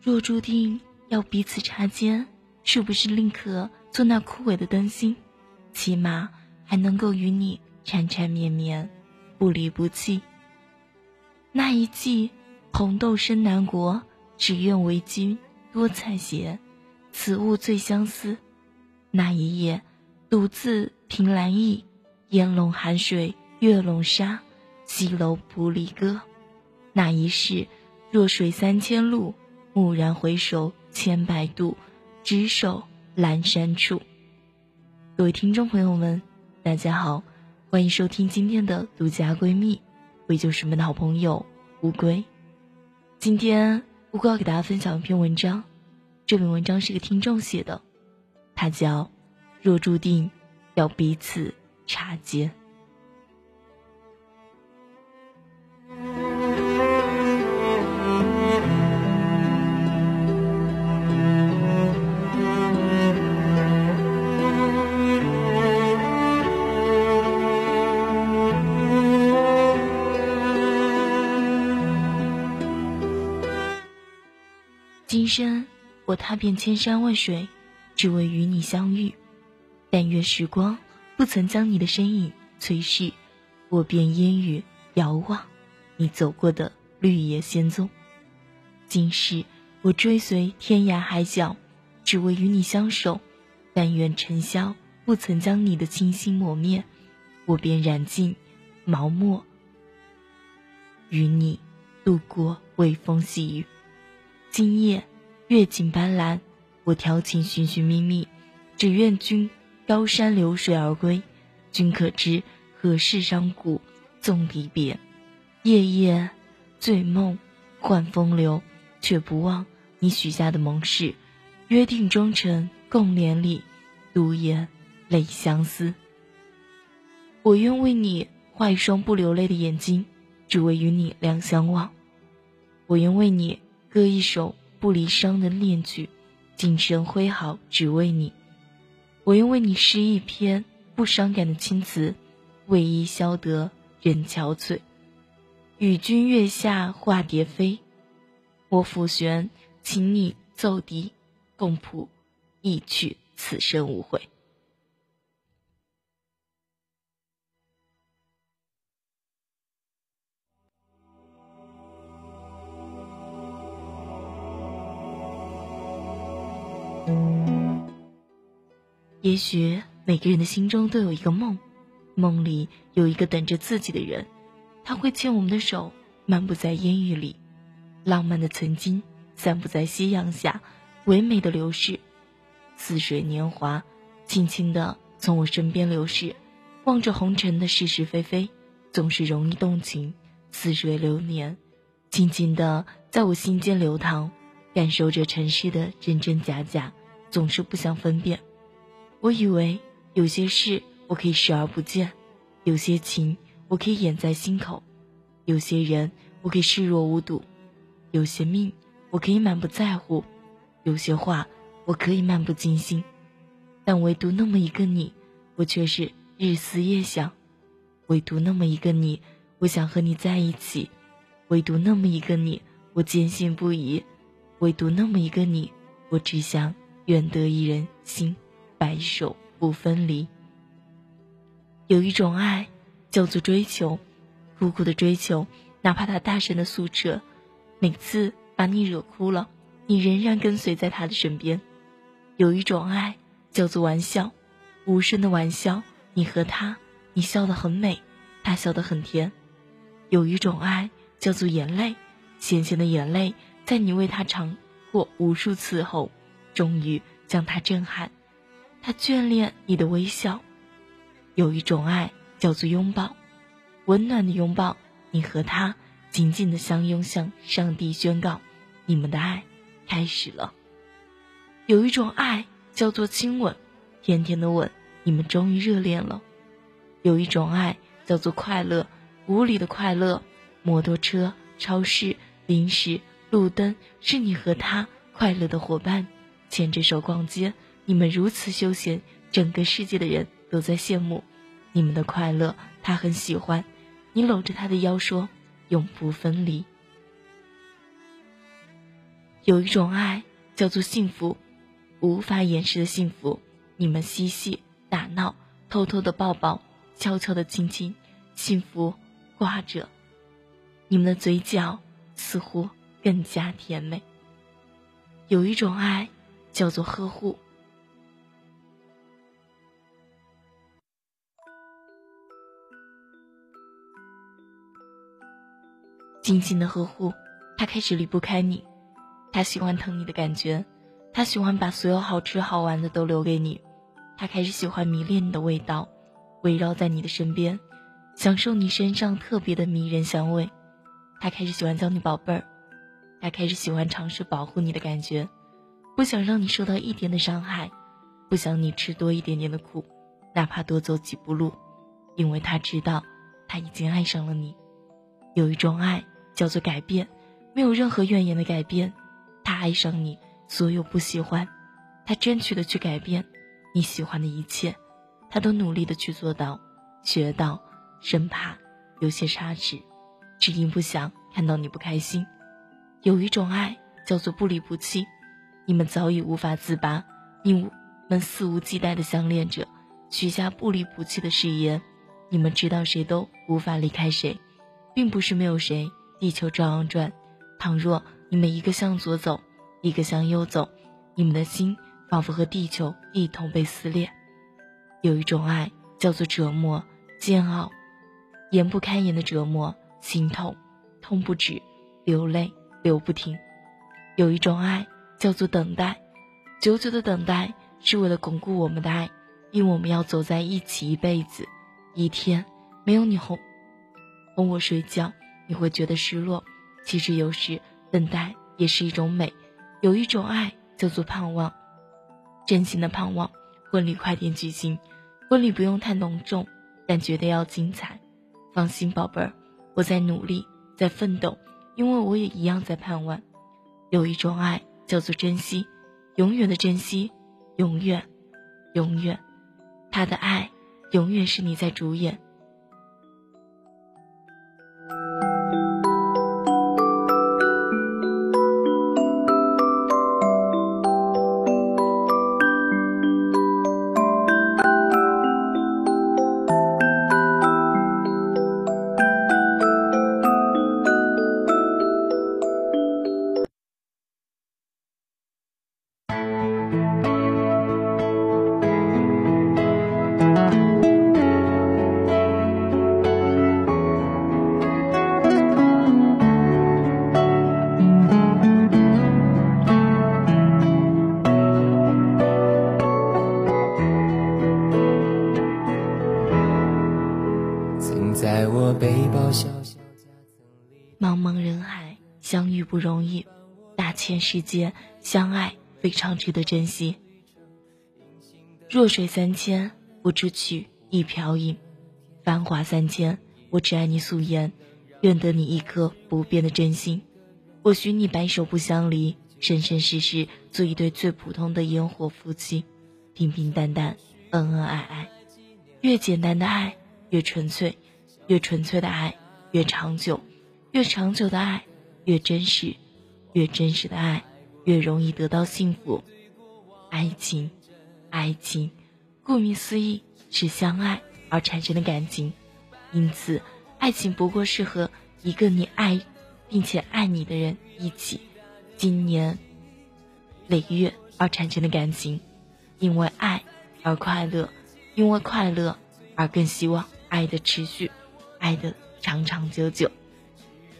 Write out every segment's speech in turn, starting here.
若注定要彼此擦肩，是不是宁可做那枯萎的灯芯，起码还能够与你缠缠绵绵，不离不弃？那一季红豆生南国，只愿为君多采撷，此物最相思。那一夜独自凭栏意，烟笼寒水月笼沙，西楼不离歌。那一世弱水三千路，蓦然回首千百度，执手阑珊处。各位听众朋友们，大家好，欢迎收听今天的独家闺蜜，我就是你们的好朋友乌龟。今天乌龟要给大家分享一篇文章，这篇文章是个听众写的，它叫《若注定要彼此擦肩》。生我踏遍千山万水，只为与你相遇。但愿时光不曾将你的身影催逝，我便烟雨遥望你走过的绿野仙踪。今世我追随天涯海角，只为与你相守。但愿尘嚣不曾将你的清新磨灭，我便染尽毛墨，与你度过微风细雨。今夜月景斑斓，我调情寻寻觅觅，只愿君高山流水而归。君可知何事伤骨纵离别？夜夜醉梦换风流，却不忘你许下的盟誓。约定终成共连理，独眼泪相思。我愿为你画一双不流泪的眼睛，只为与你两相望。我愿为你。歌一首不离殇的恋曲，今生挥毫只为你。我愿为你诗一篇不伤感的青词，为伊消得人憔悴。与君月下化蝶飞，我抚弦，请你奏笛，共谱一曲此生无悔。也许每个人的心中都有一个梦，梦里有一个等着自己的人，他会牵我们的手，漫步在烟雨里，浪漫的曾经散布在夕阳下，唯美的流逝，似水年华，轻轻的从我身边流逝，望着红尘的是是非非，总是容易动情，似水流年，静静的在我心间流淌，感受着尘世的真真假假，总是不想分辨。我以为有些事我可以视而不见，有些情我可以掩在心口，有些人我可以视若无睹，有些命我可以满不在乎，有些话我可以漫不经心，但唯独那么一个你，我却是日思夜想；唯独那么一个你，我想和你在一起；唯独那么一个你，我坚信不疑；唯独那么一个你，我只想愿得一人心。白首不分离。有一种爱，叫做追求，苦苦的追求，哪怕他大声的诉扯，每次把你惹哭了，你仍然跟随在他的身边。有一种爱，叫做玩笑，无声的玩笑，你和他，你笑得很美，他笑得很甜。有一种爱，叫做眼泪，咸咸的眼泪，在你为他尝过无数次后，终于将他震撼。他眷恋你的微笑，有一种爱叫做拥抱，温暖的拥抱。你和他紧紧的相拥，向上帝宣告，你们的爱开始了。有一种爱叫做亲吻，甜甜的吻，你们终于热恋了。有一种爱叫做快乐，无理的快乐。摩托车、超市、零食、路灯，是你和他快乐的伙伴，牵着手逛街。你们如此休闲，整个世界的人都在羡慕你们的快乐。他很喜欢，你搂着他的腰说：“永不分离。有一种爱叫做幸福，无法掩饰的幸福。你们嬉戏打闹，偷偷的抱抱，悄悄的亲亲，幸福挂着你们的嘴角，似乎更加甜美。有一种爱叫做呵护。精心的呵护，他开始离不开你，他喜欢疼你的感觉，他喜欢把所有好吃好玩的都留给你，他开始喜欢迷恋你的味道，围绕在你的身边，享受你身上特别的迷人香味，他开始喜欢叫你宝贝儿，他开始喜欢尝试保护你的感觉，不想让你受到一点的伤害，不想你吃多一点点的苦，哪怕多走几步路，因为他知道他已经爱上了你，有一种爱。叫做改变，没有任何怨言的改变。他爱上你，所有不喜欢，他争取的去改变你喜欢的一切，他都努力的去做到，学到，生怕有些差池，只因不想看到你不开心。有一种爱叫做不离不弃，你们早已无法自拔，你们肆无忌惮的相恋着，许下不离不弃的誓言。你们知道谁都无法离开谁，并不是没有谁。地球照样转，倘若你们一个向左走，一个向右走，你们的心仿佛和地球一同被撕裂。有一种爱叫做折磨、煎熬，言不堪言的折磨，心痛，痛不止，流泪流不停。有一种爱叫做等待，久久的等待是为了巩固我们的爱，因为我们要走在一起一辈子。一天没有你哄哄我睡觉。你会觉得失落，其实有时等待也是一种美。有一种爱叫做盼望，真心的盼望婚礼快点举行。婚礼不用太隆重，但绝对要精彩。放心，宝贝儿，我在努力，在奋斗，因为我也一样在盼望。有一种爱叫做珍惜，永远的珍惜，永远，永远，他的爱永远是你在主演。在我背包小小茫茫人海相遇不容易，大千世界相爱非常值得珍惜。弱水三千，不知取一瓢饮；繁华三千，我只爱你素颜。愿得你一颗不变的真心。我许你白首不相离，生生世世做一对最普通的烟火夫妻，平平淡淡，恩恩爱爱。越简单的爱越纯粹。越纯粹的爱越长久，越长久的爱越真实，越真实的爱越容易得到幸福。爱情，爱情，顾名思义是相爱而产生的感情，因此，爱情不过是和一个你爱并且爱你的人一起经年累月而产生的感情，因为爱而快乐，因为快乐而更希望爱的持续。爱的长长久久，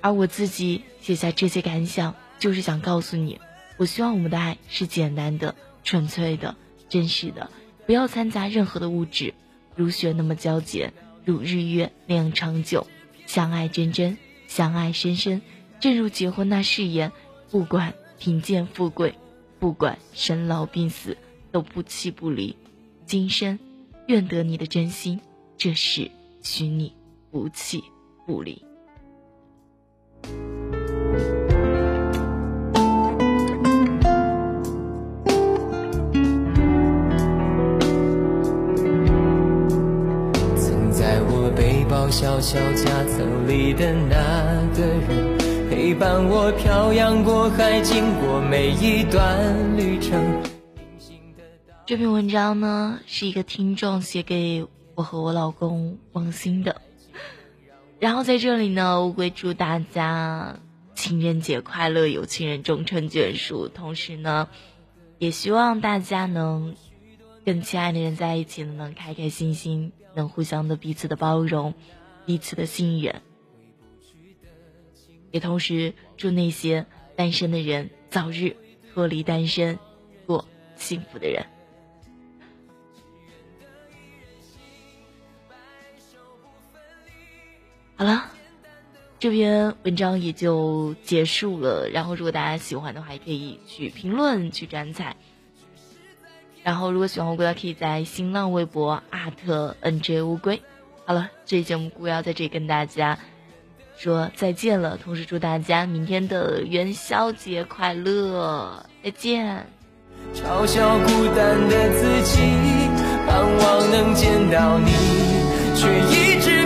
而我自己写下这些感想，就是想告诉你，我希望我们的爱是简单的、纯粹的、真实的，不要掺杂任何的物质，如雪那么皎洁，如日月那样长久，相爱真真，相爱深深，正如结婚那誓言，不管贫贱富贵，不管生老病死，都不弃不离，今生愿得你的真心，这是许你。不弃不离。曾在我背包包小小夹层里的那个人，陪伴我漂洋过海，经过每一段旅程。这篇文章呢，是一个听众写给我和我老公王鑫的。然后在这里呢，我会祝大家情人节快乐，有情人终成眷属。同时呢，也希望大家能跟亲爱的人在一起呢，能开开心心，能互相的彼此的包容，彼此的信任。也同时祝那些单身的人早日脱离单身，过幸福的人。好了，这篇文章也就结束了。然后，如果大家喜欢的话，也可以去评论、去转载。然后，如果喜欢乌龟的，可以在新浪微博 @nj 乌龟。好了，这期节目姑要在这里跟大家说再见了，同时祝大家明天的元宵节快乐，再见。嘲笑孤单的自己，盼望能见到你，却一直。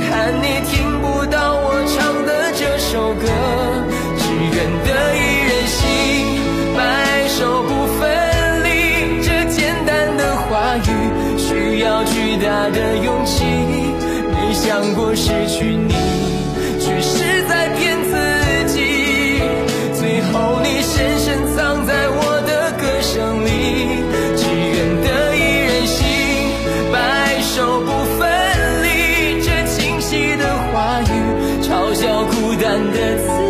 遗憾你听不到我唱的这首歌，只愿得一人心，白首不分离。这简单的话语，需要巨大的勇气。没想过失去你，孤单的滋